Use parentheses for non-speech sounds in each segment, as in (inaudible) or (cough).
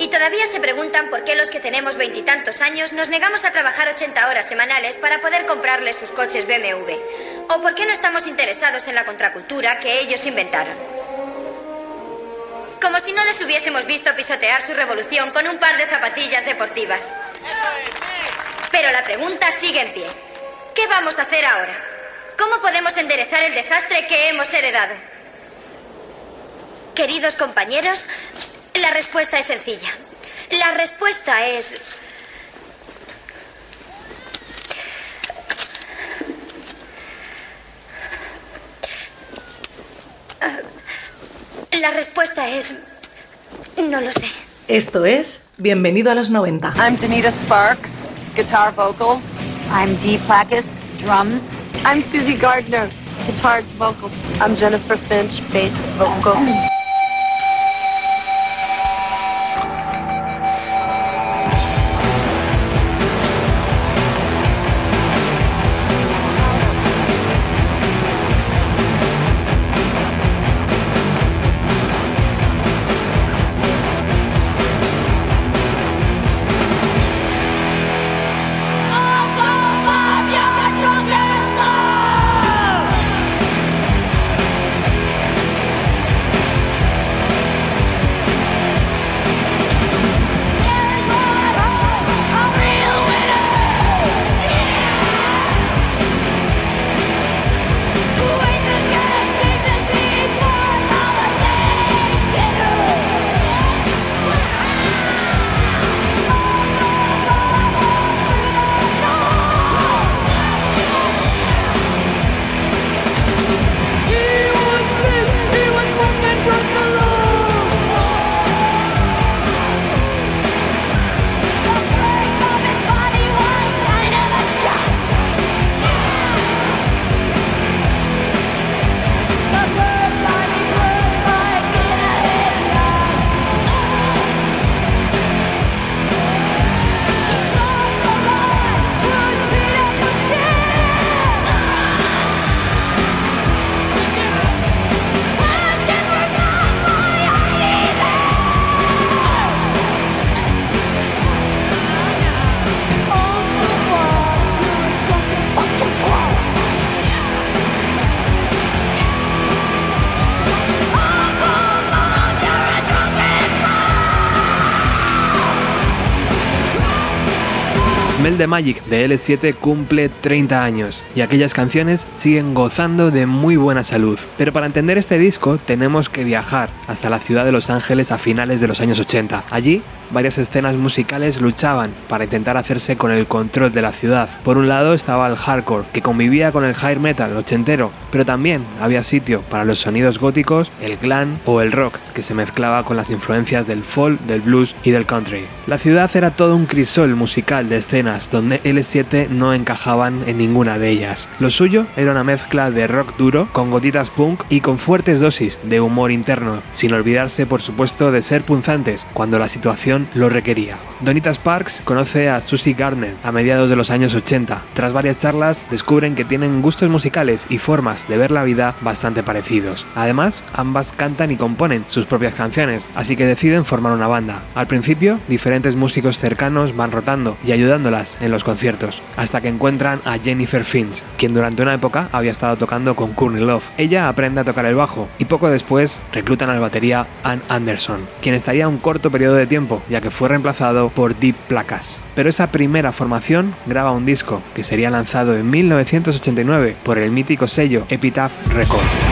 Y todavía se preguntan por qué los que tenemos veintitantos años nos negamos a trabajar 80 horas semanales para poder comprarles sus coches BMW. O por qué no estamos interesados en la contracultura que ellos inventaron. Como si no les hubiésemos visto pisotear su revolución con un par de zapatillas deportivas. Pero la pregunta sigue en pie. ¿Qué vamos a hacer ahora? ¿Cómo podemos enderezar el desastre que hemos heredado? Queridos compañeros, la respuesta es sencilla. La respuesta es... La respuesta es... No lo sé. Esto es Bienvenido a los 90. I'm Danita Sparks, guitar vocals. I'm Dee Placus, drums. I'm Susie Gardner, guitars, vocals. I'm Jennifer Finch, bass, vocals. The Magic de L7 cumple 30 años y aquellas canciones siguen gozando de muy buena salud. Pero para entender este disco tenemos que viajar hasta la ciudad de Los Ángeles a finales de los años 80. Allí varias escenas musicales luchaban para intentar hacerse con el control de la ciudad. Por un lado estaba el hardcore, que convivía con el high metal ochentero, pero también había sitio para los sonidos góticos, el glam o el rock, que se mezclaba con las influencias del folk, del blues y del country. La ciudad era todo un crisol musical de escenas donde L7 no encajaban en ninguna de ellas. Lo suyo era una mezcla de rock duro con gotitas punk y con fuertes dosis de humor interno, sin olvidarse por supuesto de ser punzantes cuando la situación lo requería. Donita Sparks conoce a Susie Gardner a mediados de los años 80. Tras varias charlas descubren que tienen gustos musicales y formas de ver la vida bastante parecidos. Además, ambas cantan y componen sus propias canciones, así que deciden formar una banda. Al principio, diferentes músicos cercanos van rotando y en los conciertos, hasta que encuentran a Jennifer Finch, quien durante una época había estado tocando con Courtney Love. Ella aprende a tocar el bajo y poco después reclutan al batería Ann Anderson, quien estaría un corto periodo de tiempo ya que fue reemplazado por Deep Placas. Pero esa primera formación graba un disco que sería lanzado en 1989 por el mítico sello Epitaph Records.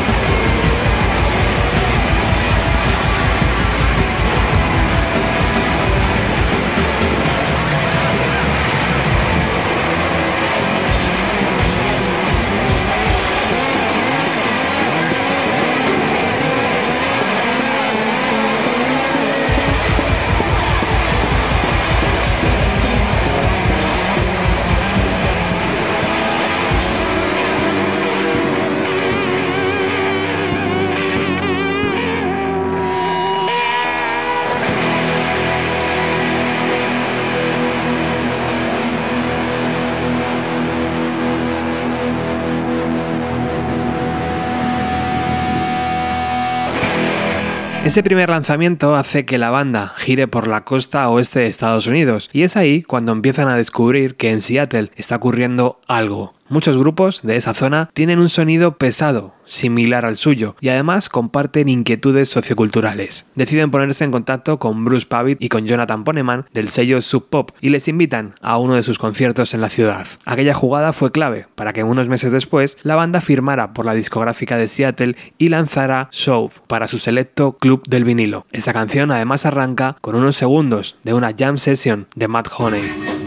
Ese primer lanzamiento hace que la banda gire por la costa oeste de Estados Unidos y es ahí cuando empiezan a descubrir que en Seattle está ocurriendo algo. Muchos grupos de esa zona tienen un sonido pesado, similar al suyo, y además comparten inquietudes socioculturales. Deciden ponerse en contacto con Bruce Pavitt y con Jonathan Poneman del sello Sub Pop y les invitan a uno de sus conciertos en la ciudad. Aquella jugada fue clave para que unos meses después la banda firmara por la discográfica de Seattle y lanzara Show para su selecto club del vinilo. Esta canción además arranca con unos segundos de una jam session de Matt Honey.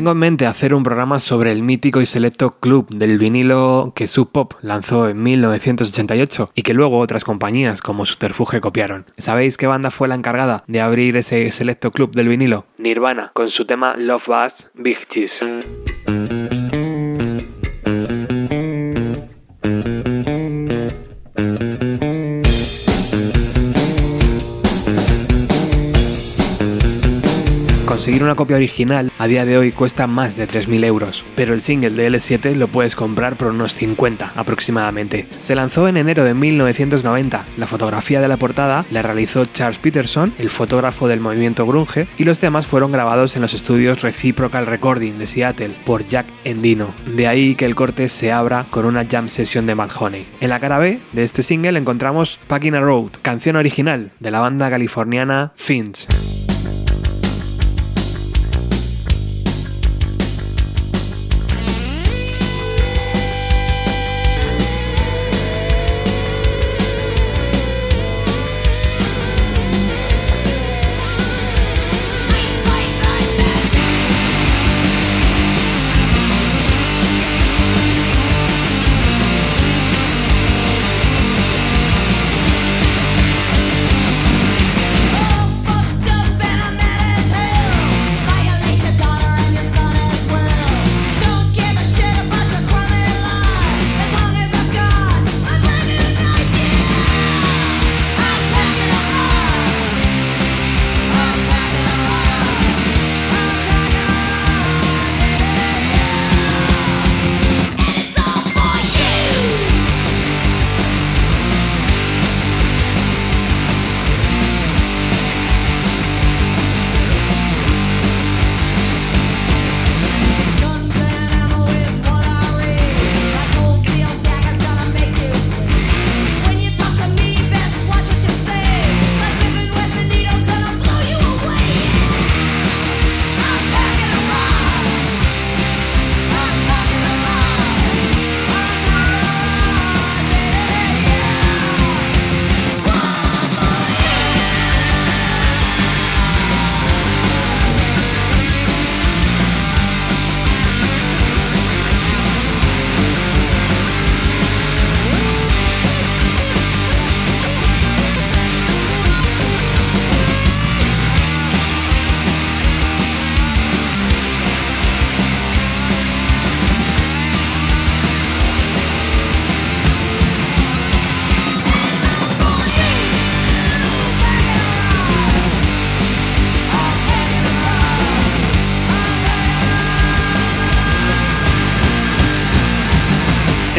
Tengo en mente hacer un programa sobre el mítico y selecto club del vinilo que Sub Pop lanzó en 1988 y que luego otras compañías como Subterfuge copiaron. ¿Sabéis qué banda fue la encargada de abrir ese selecto club del vinilo? Nirvana, con su tema Love Buzz Big Cheese. Conseguir una copia original a día de hoy cuesta más de 3.000 euros, pero el single de L7 lo puedes comprar por unos 50 aproximadamente. Se lanzó en enero de 1990. La fotografía de la portada la realizó Charles Peterson, el fotógrafo del movimiento grunge, y los temas fueron grabados en los estudios Reciprocal Recording de Seattle por Jack Endino. De ahí que el corte se abra con una jam session de Mad Honey. En la cara B de este single encontramos Packing a Road, canción original de la banda californiana Fins.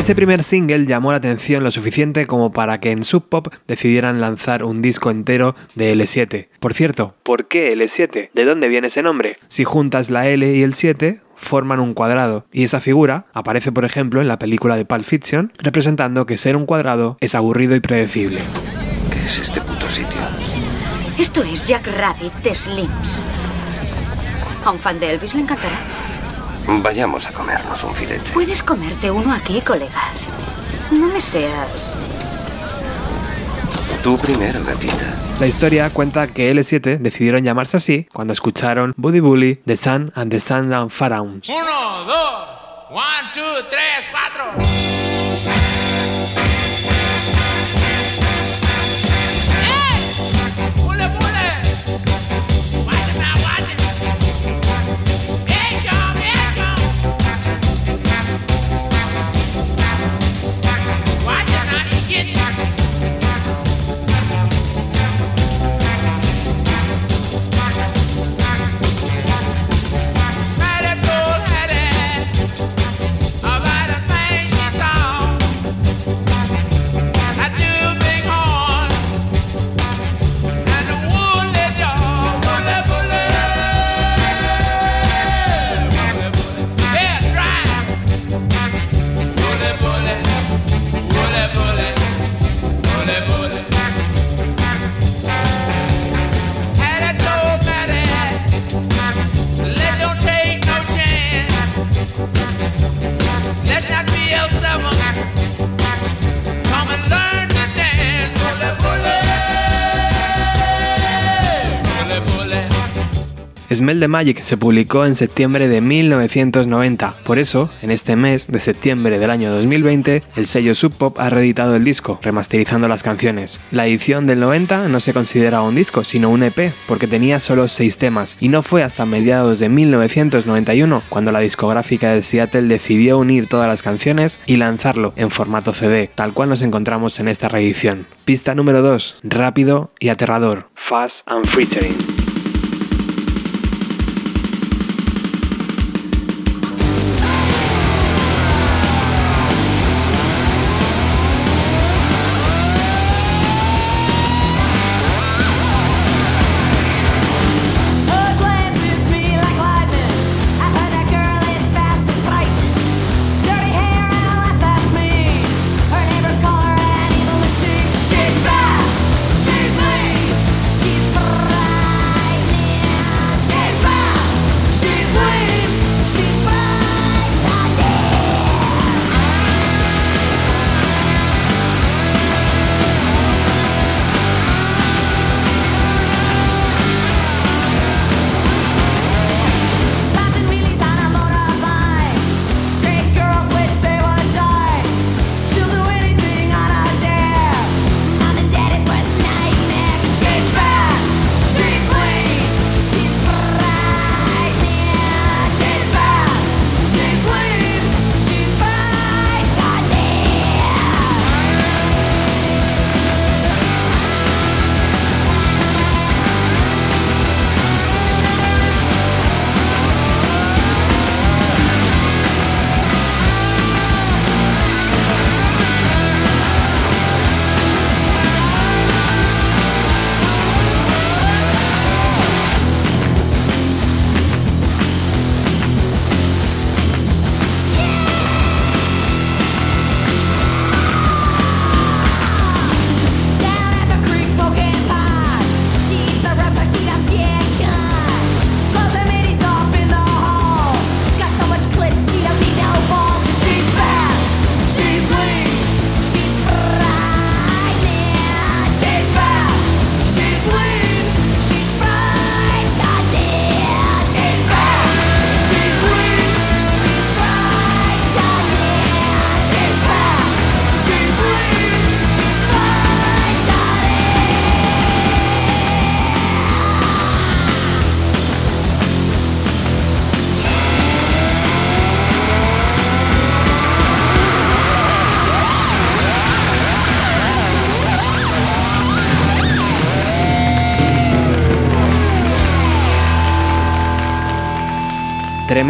Ese primer single llamó la atención lo suficiente como para que en Sub Pop decidieran lanzar un disco entero de L7. Por cierto, ¿por qué L7? ¿De dónde viene ese nombre? Si juntas la L y el 7, forman un cuadrado, y esa figura aparece por ejemplo en la película de Pulp Fiction, representando que ser un cuadrado es aburrido y predecible. ¿Qué es este puto sitio? Esto es Jack Rabbit de Slims. A un fan de Elvis le encantará. Vayamos a comernos un filete. Puedes comerte uno aquí, colega. No me seas. Tú primero, gatita. La historia cuenta que L7 decidieron llamarse así cuando escucharon Buddy Bully, The Sun and the Sun and Pharaohs. Uno, dos, one, two, tres, cuatro. Smell the Magic se publicó en septiembre de 1990. Por eso, en este mes de septiembre del año 2020, el sello Sub Pop ha reeditado el disco, remasterizando las canciones. La edición del 90 no se considera un disco, sino un EP, porque tenía solo 6 temas, y no fue hasta mediados de 1991 cuando la discográfica de Seattle decidió unir todas las canciones y lanzarlo en formato CD, tal cual nos encontramos en esta reedición. Pista número 2, rápido y aterrador. Fast and Featuring.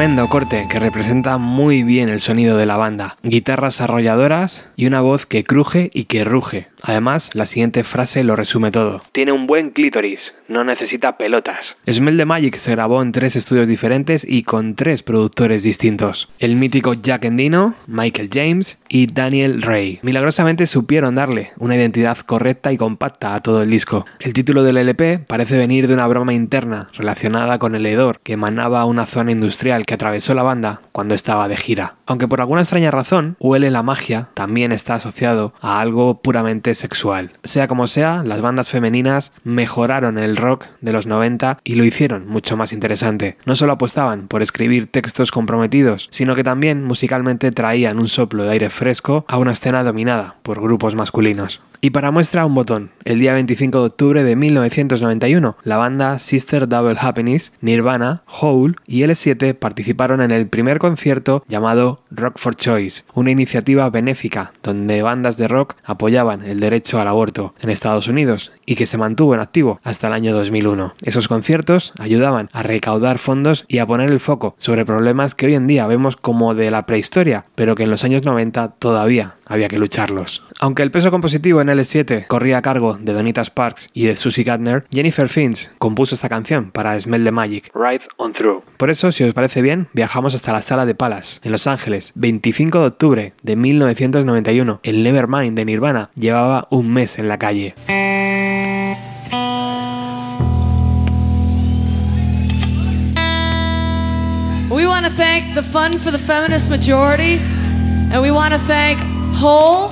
Tremendo corte que representa muy bien el sonido de la banda. Guitarras arrolladoras y una voz que cruje y que ruge. Además, la siguiente frase lo resume todo. Tiene un buen clítoris, no necesita pelotas. Smell the Magic se grabó en tres estudios diferentes y con tres productores distintos. El mítico Jack Endino, Michael James y Daniel Ray. Milagrosamente supieron darle una identidad correcta y compacta a todo el disco. El título del LP parece venir de una broma interna relacionada con el hedor que emanaba una zona industrial que atravesó la banda cuando estaba de gira. Aunque por alguna extraña razón, Huele la magia también está asociado a algo puramente sexual. Sea como sea, las bandas femeninas mejoraron el rock de los 90 y lo hicieron mucho más interesante. No solo apostaban por escribir textos comprometidos, sino que también musicalmente traían un soplo de aire fresco a una escena dominada por grupos masculinos. Y para muestra un botón, el día 25 de octubre de 1991, la banda Sister Double Happiness, Nirvana, Hole y L7 participaron en el primer concierto llamado Rock for Choice, una iniciativa benéfica donde bandas de rock apoyaban el derecho al aborto en Estados Unidos y que se mantuvo en activo hasta el año 2001. Esos conciertos ayudaban a recaudar fondos y a poner el foco sobre problemas que hoy en día vemos como de la prehistoria, pero que en los años 90 todavía había que lucharlos. Aunque el peso compositivo en L7 corría a cargo de Donita Sparks y de Susie Gardner, Jennifer Finch compuso esta canción para Smell the Magic, Ride on Through. Por eso, si os parece bien, viajamos hasta la sala de Palace, en Los Ángeles, 25 de octubre de 1991. El Nevermind de Nirvana llevaba un mes en la calle. We want to thank the Fund for the Feminist Majority, and we want to thank Whole,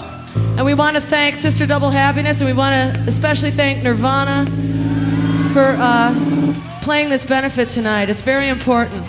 and we want to thank Sister Double Happiness, and we want to especially thank Nirvana for uh, playing this benefit tonight. It's very important.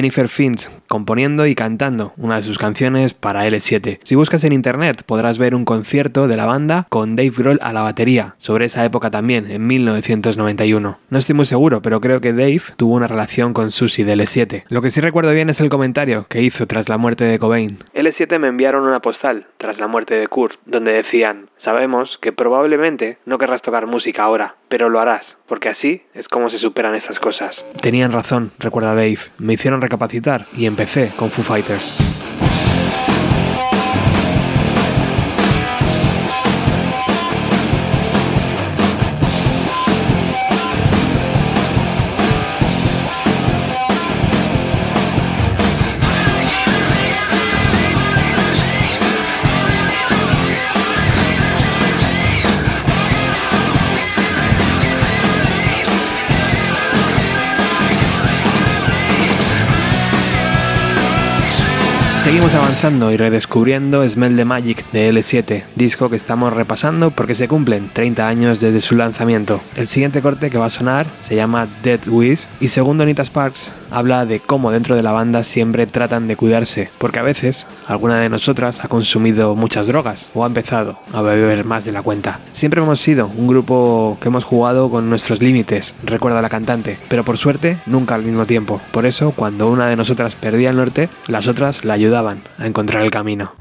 Jennifer Finch componiendo y cantando una de sus canciones para L7. Si buscas en internet podrás ver un concierto de la banda con Dave Grohl a la batería, sobre esa época también, en 1991. No estoy muy seguro, pero creo que Dave tuvo una relación con Susie de L7. Lo que sí recuerdo bien es el comentario que hizo tras la muerte de Cobain. L7 me enviaron una postal tras la muerte de Kurt, donde decían, sabemos que probablemente no querrás tocar música ahora, pero lo harás, porque así es como se superan estas cosas. Tenían razón, recuerda Dave, me hicieron recapacitar y empecé con Foo Fighters. Seguimos avanzando y redescubriendo Smell the Magic de L7, disco que estamos repasando porque se cumplen 30 años desde su lanzamiento. El siguiente corte que va a sonar se llama Dead Wish y según Anita Sparks habla de cómo dentro de la banda siempre tratan de cuidarse, porque a veces alguna de nosotras ha consumido muchas drogas o ha empezado a beber más de la cuenta. Siempre hemos sido un grupo que hemos jugado con nuestros límites, recuerda la cantante, pero por suerte nunca al mismo tiempo. Por eso cuando una de nosotras perdía el norte, las otras la ayudaban a encontrar el camino.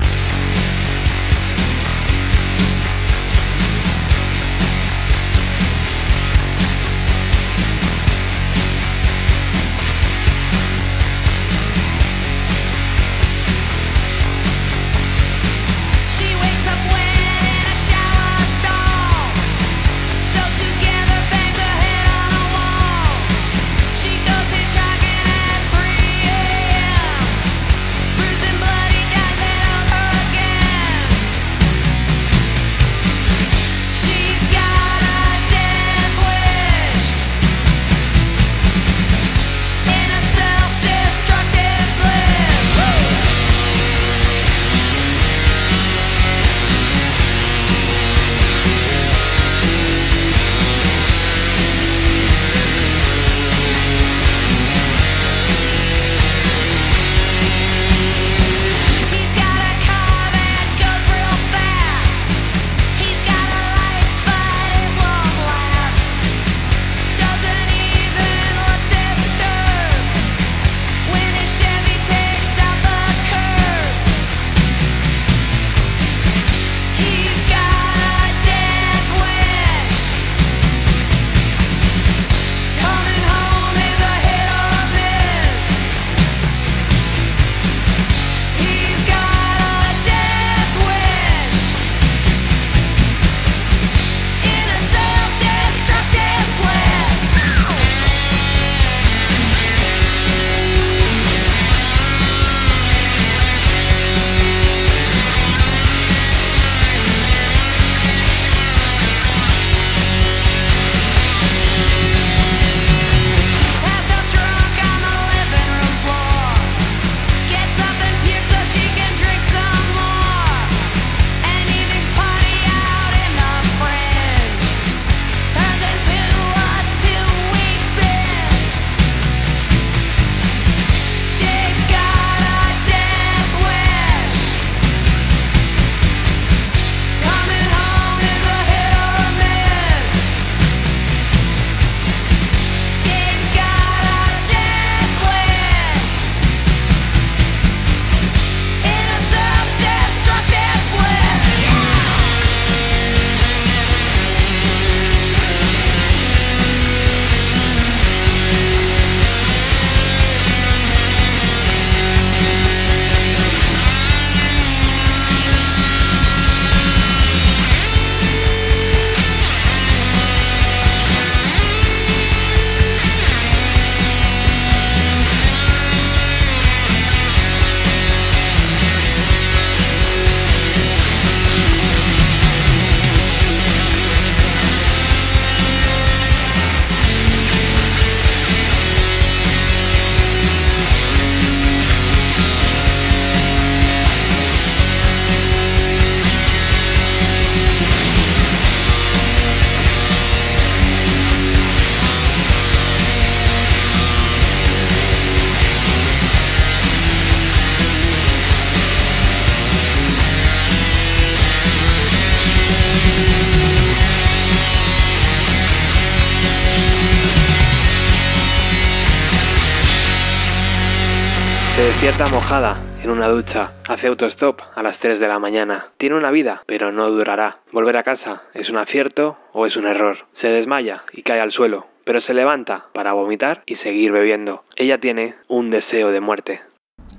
Despierta mojada en una ducha, hace autostop a las 3 de la mañana. Tiene una vida, pero no durará. Volver a casa es un acierto o es un error. Se desmaya y cae al suelo, pero se levanta para vomitar y seguir bebiendo. Ella tiene un deseo de muerte.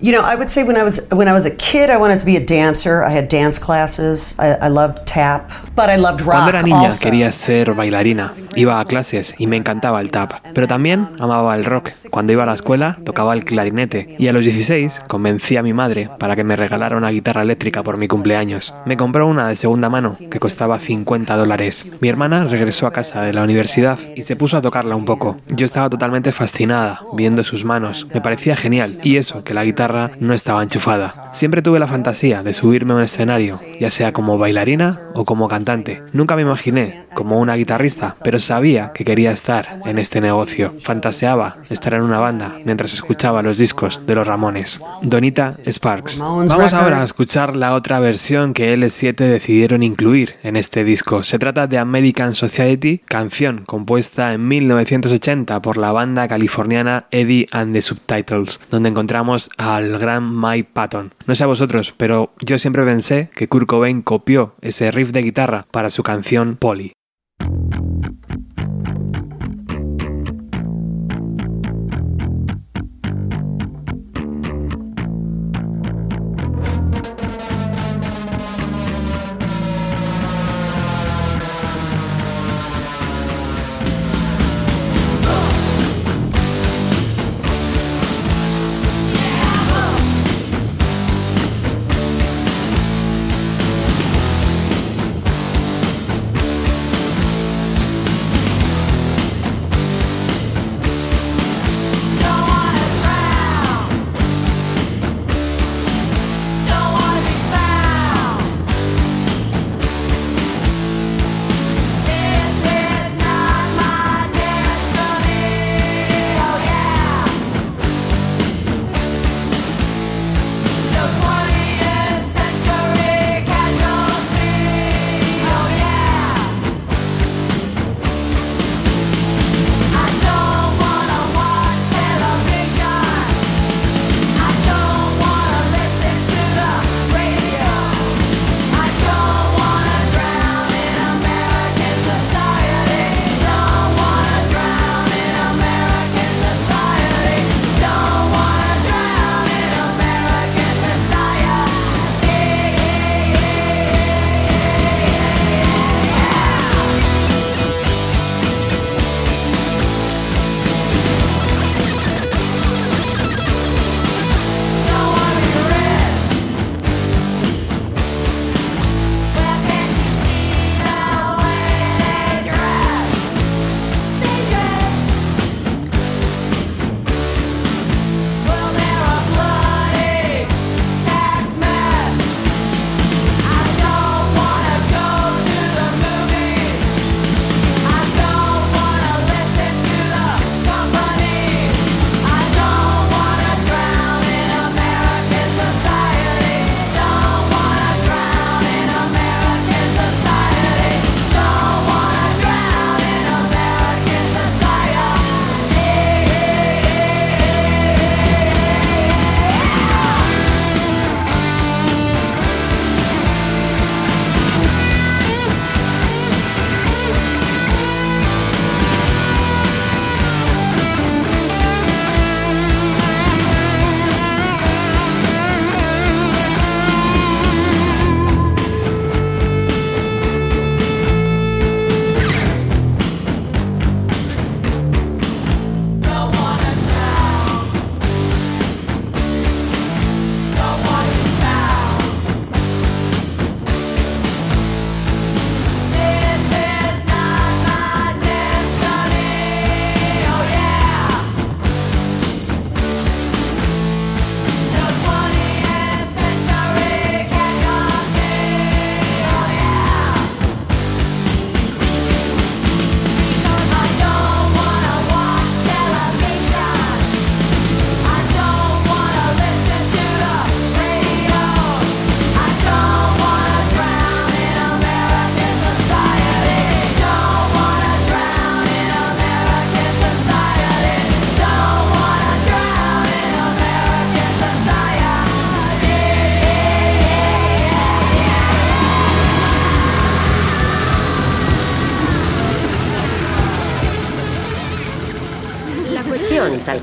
You know, I would say when I was when I was a kid, I wanted to be a dancer. I had dance classes. I, I loved tap, but I loved rock Cuando era niña also. quería ser bailarina. Iba a clases y me encantaba el tap. Pero también amaba el rock. Cuando iba a la escuela tocaba el clarinete. Y a los 16 convencí a mi madre para que me regalara una guitarra eléctrica por mi cumpleaños. Me compró una de segunda mano que costaba 50 dólares. Mi hermana regresó a casa de la universidad y se puso a tocarla un poco. Yo estaba totalmente fascinada viendo sus manos. Me parecía genial. Y eso, que la guitarra no estaba enchufada. Siempre tuve la fantasía de subirme a un escenario, ya sea como bailarina o como cantante. Nunca me imaginé como una guitarrista, pero sabía que quería estar en este negocio. Fantaseaba estar en una banda mientras escuchaba los discos de los Ramones. Donita Sparks. Vamos ahora a escuchar la otra versión que L7 decidieron incluir en este disco. Se trata de American Society, canción compuesta en 1980 por la banda californiana Eddie and the Subtitles, donde encontramos al gran Mike Patton. No sé a vosotros, pero yo siempre pensé que Kurt Cobain copió ese riff de guitarra para su canción Polly.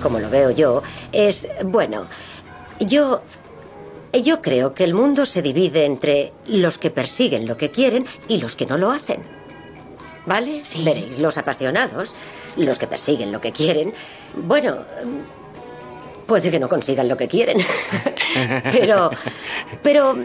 Como lo veo yo, es, bueno, yo... Yo creo que el mundo se divide entre los que persiguen lo que quieren y los que no lo hacen. ¿Vale? Veréis, los apasionados, los que persiguen lo que quieren, bueno, puede que no consigan lo que quieren, (laughs) pero, pero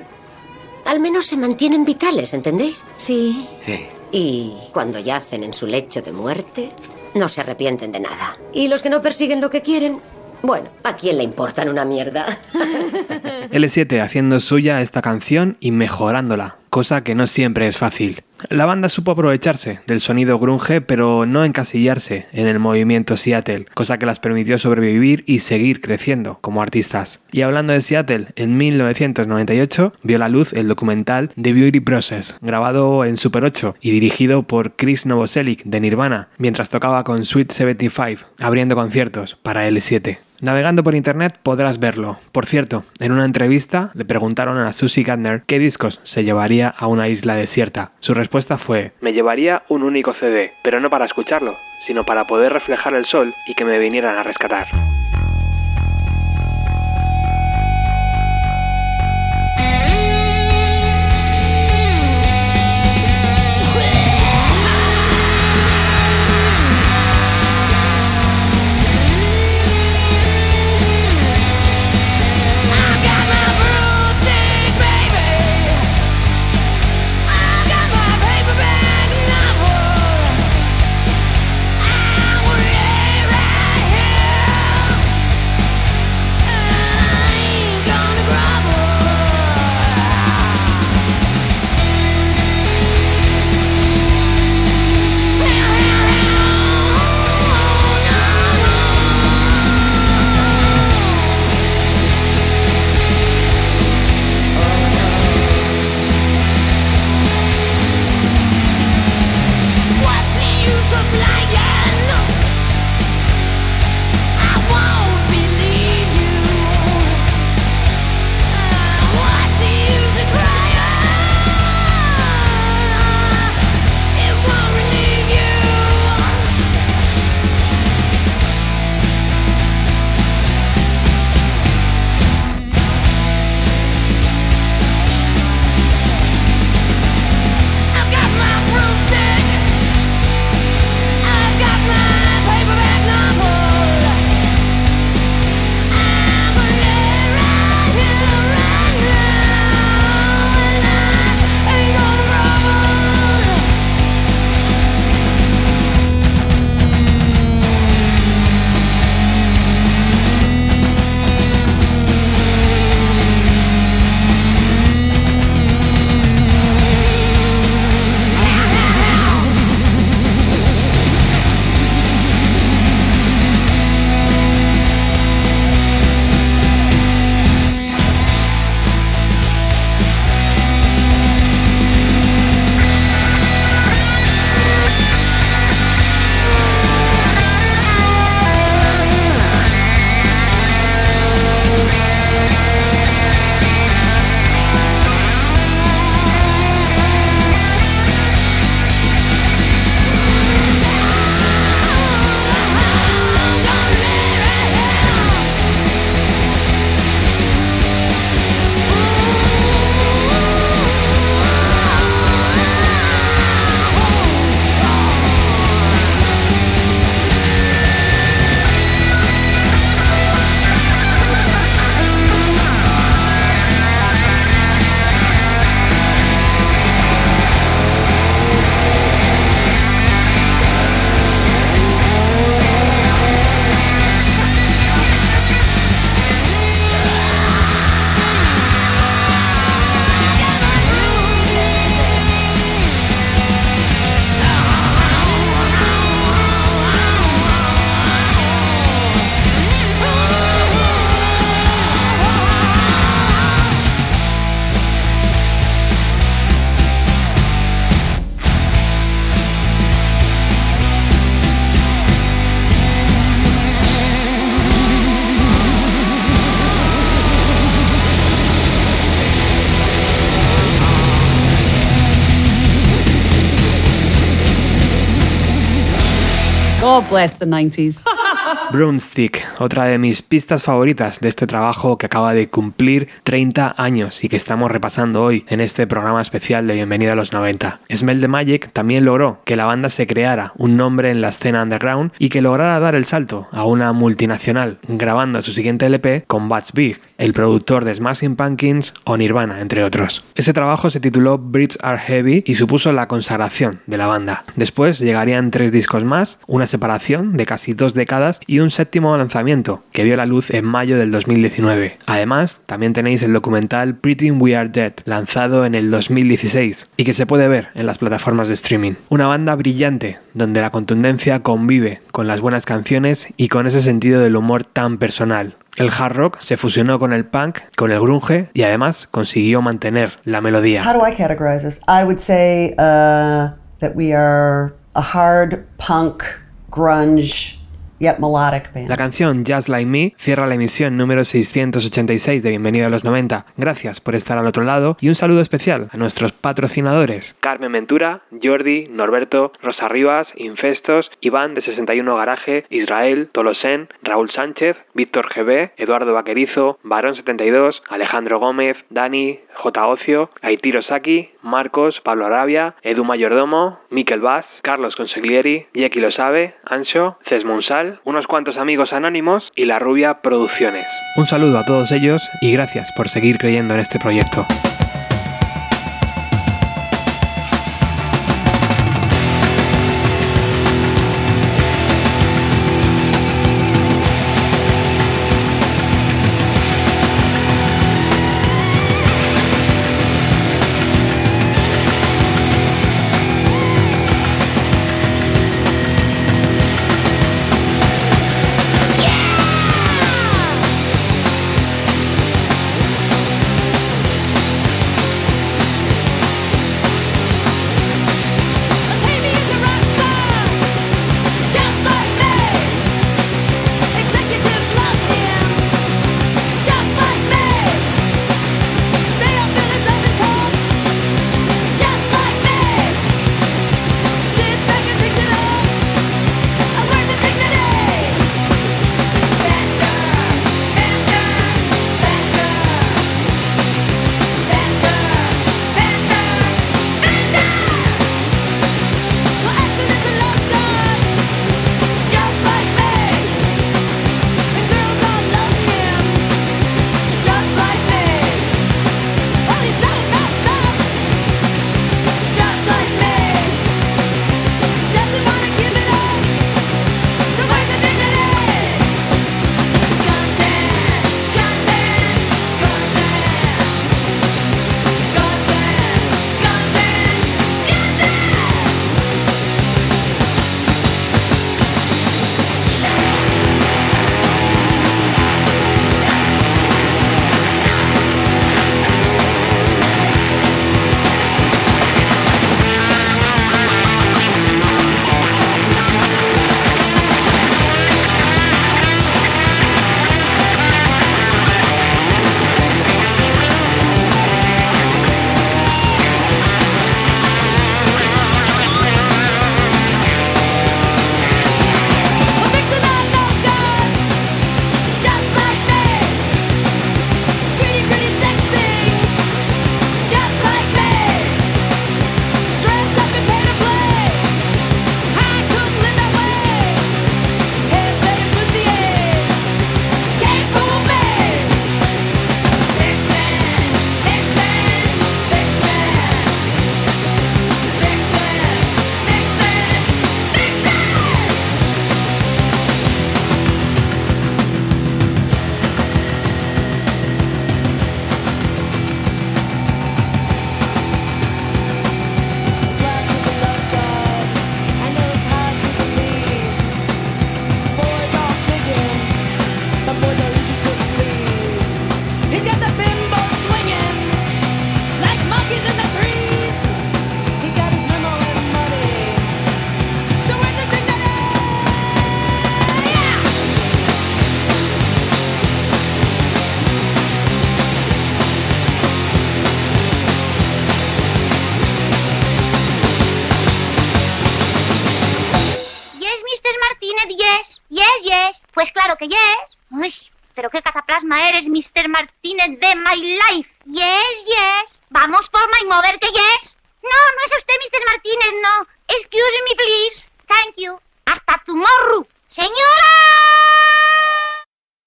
al menos se mantienen vitales, ¿entendéis? Sí. Sí. Y cuando yacen en su lecho de muerte, no se arrepienten de nada. Y los que no persiguen lo que quieren, bueno, ¿a quién le importan una mierda? (laughs) L7 haciendo suya esta canción y mejorándola, cosa que no siempre es fácil. La banda supo aprovecharse del sonido grunge, pero no encasillarse en el movimiento Seattle, cosa que las permitió sobrevivir y seguir creciendo como artistas. Y hablando de Seattle, en 1998 vio la luz el documental The Beauty Process, grabado en Super 8 y dirigido por Chris Novoselic de Nirvana, mientras tocaba con Sweet 75, abriendo conciertos para L7. Navegando por internet podrás verlo. Por cierto, en una entrevista le preguntaron a Susie Gardner qué discos se llevaría a una isla desierta. Su respuesta fue: Me llevaría un único CD, pero no para escucharlo, sino para poder reflejar el sol y que me vinieran a rescatar. God bless the 90s. (laughs) Broomstick, otra de mis pistas favoritas de este trabajo que acaba de cumplir 30 años y que estamos repasando hoy en este programa especial de Bienvenido a los 90. Smell the Magic también logró que la banda se creara un nombre en la escena underground y que lograra dar el salto a una multinacional, grabando su siguiente LP con Butch Big, el productor de Smashing Pumpkins o Nirvana, entre otros. Ese trabajo se tituló Brits Are Heavy y supuso la consagración de la banda. Después llegarían tres discos más, una separación de casi dos décadas y un séptimo lanzamiento, que vio la luz en mayo del 2019. Además, también tenéis el documental Pretty We Are Dead, lanzado en el 2016, y que se puede ver en las plataformas de streaming. Una banda brillante, donde la contundencia convive con las buenas canciones y con ese sentido del humor tan personal. El hard rock se fusionó con el punk, con el grunge y además consiguió mantener la melodía. How do I categorize this? I would say uh, that we are a hard punk, grunge, La canción Just Like Me cierra la emisión número 686 de Bienvenido a los 90. Gracias por estar al otro lado y un saludo especial a nuestros patrocinadores Carmen Ventura, Jordi, Norberto, Rosa Rivas, Infestos, Iván de 61 Garaje, Israel, Tolosen, Raúl Sánchez, Víctor GB, Eduardo Vaquerizo, Barón 72, Alejandro Gómez, Dani, J. Ocio, Aitiro Saki, Marcos, Pablo Arabia, Edu Mayordomo, Miquel Vaz, Carlos Consiglieri, Jeki Lo Sabe, Ancho, Ces Unos cuantos amigos anónimos y La Rubia Producciones. Un saludo a todos ellos y gracias por seguir creyendo en este proyecto.